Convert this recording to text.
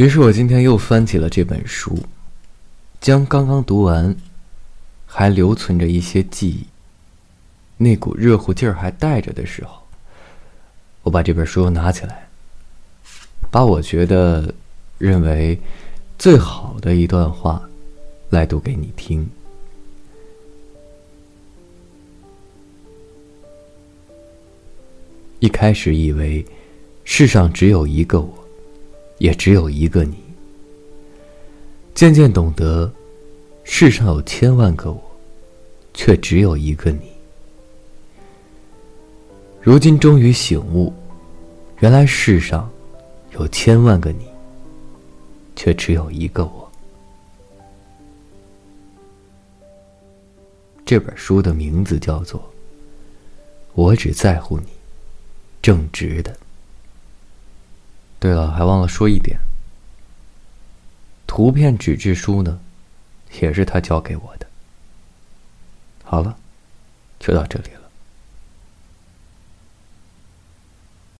于是我今天又翻起了这本书，将刚刚读完，还留存着一些记忆，那股热乎劲儿还带着的时候，我把这本书拿起来，把我觉得认为最好的一段话来读给你听。一开始以为世上只有一个我，也只有一个你。渐渐懂得，世上有千万个我，却只有一个你。如今终于醒悟，原来世上有千万个你，却只有一个我。这本书的名字叫做《我只在乎你》。正直的。对了，还忘了说一点，图片纸质书呢，也是他教给我的。好了，就到这里了。